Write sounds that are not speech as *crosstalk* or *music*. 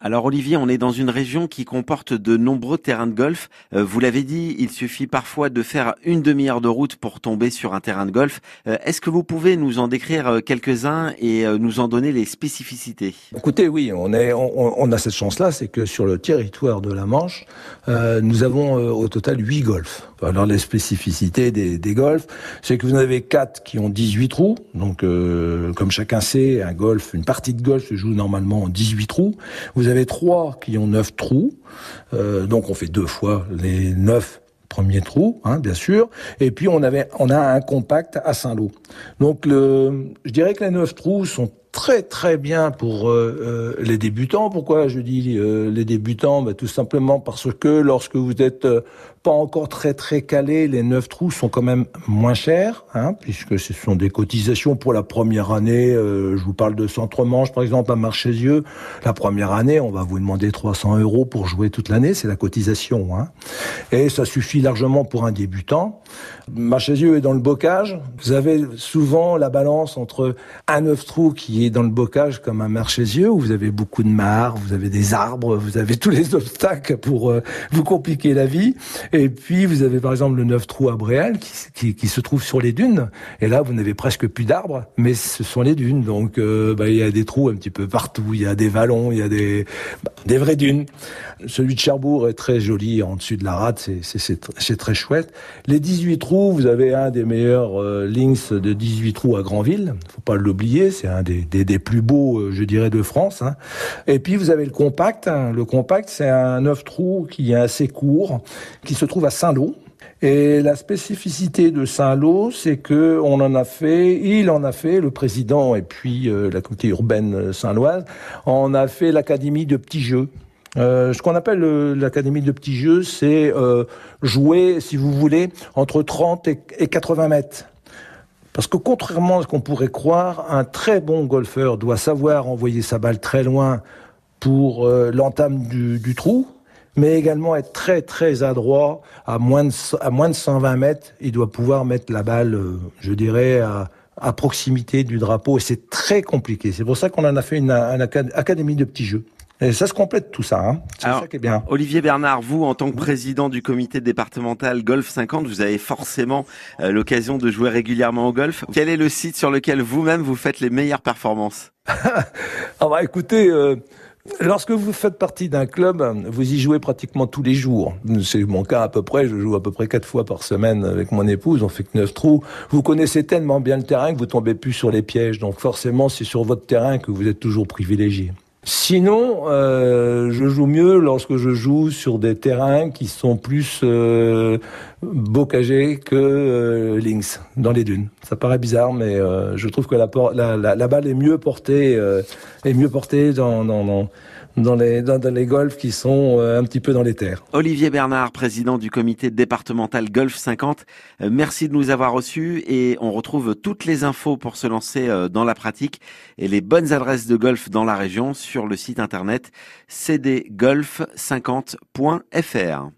Alors Olivier, on est dans une région qui comporte de nombreux terrains de golf. Euh, vous l'avez dit, il suffit parfois de faire une demi-heure de route pour tomber sur un terrain de golf. Euh, est-ce que vous pouvez nous en décrire euh, quelques-uns et nous en donner les spécificités? Écoutez, oui, on, est, on, a cette chance-là, c'est que sur le territoire de la Manche, nous avons au total huit golfs. Alors les spécificités des, des golfs, c'est que vous en avez quatre qui ont 18 trous. Donc comme chacun sait, un golf, une partie de golf se joue normalement en 18 trous. Vous avez trois qui ont neuf trous, euh, donc on fait deux fois les neuf premiers trous, hein, bien sûr. Et puis on avait, on a un compact à Saint-Lô. Donc le, je dirais que les neuf trous sont très très bien pour euh, euh, les débutants. Pourquoi je dis les débutants? Bah, Tout simplement parce que lorsque vous êtes pas encore très très calé, les neuf trous sont quand même moins chers, hein, puisque ce sont des cotisations pour la première année. Euh, je vous parle de Centre-Manche, par exemple, à Marchésieux. La première année, on va vous demander 300 euros pour jouer toute l'année, c'est la cotisation. Hein. Et ça suffit largement pour un débutant. Marchésieux est dans le bocage. Vous avez souvent la balance entre un neuf trous qui est dans le bocage comme un Marchésieux, où vous avez beaucoup de mares, vous avez des arbres, vous avez tous les *laughs* obstacles pour euh, vous compliquer la vie. Et puis, vous avez par exemple le neuf trous à Bréal qui, se trouve sur les dunes. Et là, vous n'avez presque plus d'arbres, mais ce sont les dunes. Donc, euh, bah, il y a des trous un petit peu partout. Il y a des vallons, il y a des, bah, vraies dunes. Celui de Cherbourg est très joli en dessus de la rade. C'est très chouette. Les 18 trous, vous avez un des meilleurs euh, links de 18 trous à Granville. Faut pas l'oublier. C'est un des, des, plus beaux, euh, je dirais, de France. Hein. Et puis, vous avez le compact. Hein. Le compact, c'est un 9 trous qui est assez court, qui se trouve à Saint-Lô. Et la spécificité de Saint-Lô, c'est que on en a fait, il en a fait, le président et puis euh, la communauté urbaine saint-loise, on a fait l'académie de petits jeux. Euh, ce qu'on appelle l'académie de petits jeux, c'est euh, jouer, si vous voulez, entre 30 et, et 80 mètres. Parce que contrairement à ce qu'on pourrait croire, un très bon golfeur doit savoir envoyer sa balle très loin pour euh, l'entame du, trou, mais également être très très adroit à moins de, à moins de 120 mètres. Il doit pouvoir mettre la balle, euh, je dirais, à, proximité du drapeau. Et c'est très compliqué. C'est pour ça qu'on en a fait une, académie de petits jeux. Et ça se complète tout ça. Hein. C'est ça qui est bien. Olivier Bernard, vous, en tant que président du comité départemental Golf 50, vous avez forcément euh, l'occasion de jouer régulièrement au golf. Quel est le site sur lequel vous-même vous faites les meilleures performances? *laughs* Ah bah écoutez, euh, Lorsque vous faites partie d'un club, vous y jouez pratiquement tous les jours. C'est mon cas à peu près. Je joue à peu près quatre fois par semaine avec mon épouse. On fait que neuf trous. Vous connaissez tellement bien le terrain que vous tombez plus sur les pièges. Donc forcément, c'est sur votre terrain que vous êtes toujours privilégié. Sinon, euh, je joue mieux lorsque je joue sur des terrains qui sont plus euh, bocagés que euh, links, dans les dunes. Ça paraît bizarre, mais euh, je trouve que la, la, la, la, balle est mieux portée, euh, est mieux portée dans, dans, dans dans les, dans, les golfs qui sont euh, un petit peu dans les terres. Olivier Bernard, président du comité départemental Golf 50, euh, merci de nous avoir reçus et on retrouve toutes les infos pour se lancer dans la pratique et les bonnes adresses de golf dans la région sur le site internet cdgolf50.fr.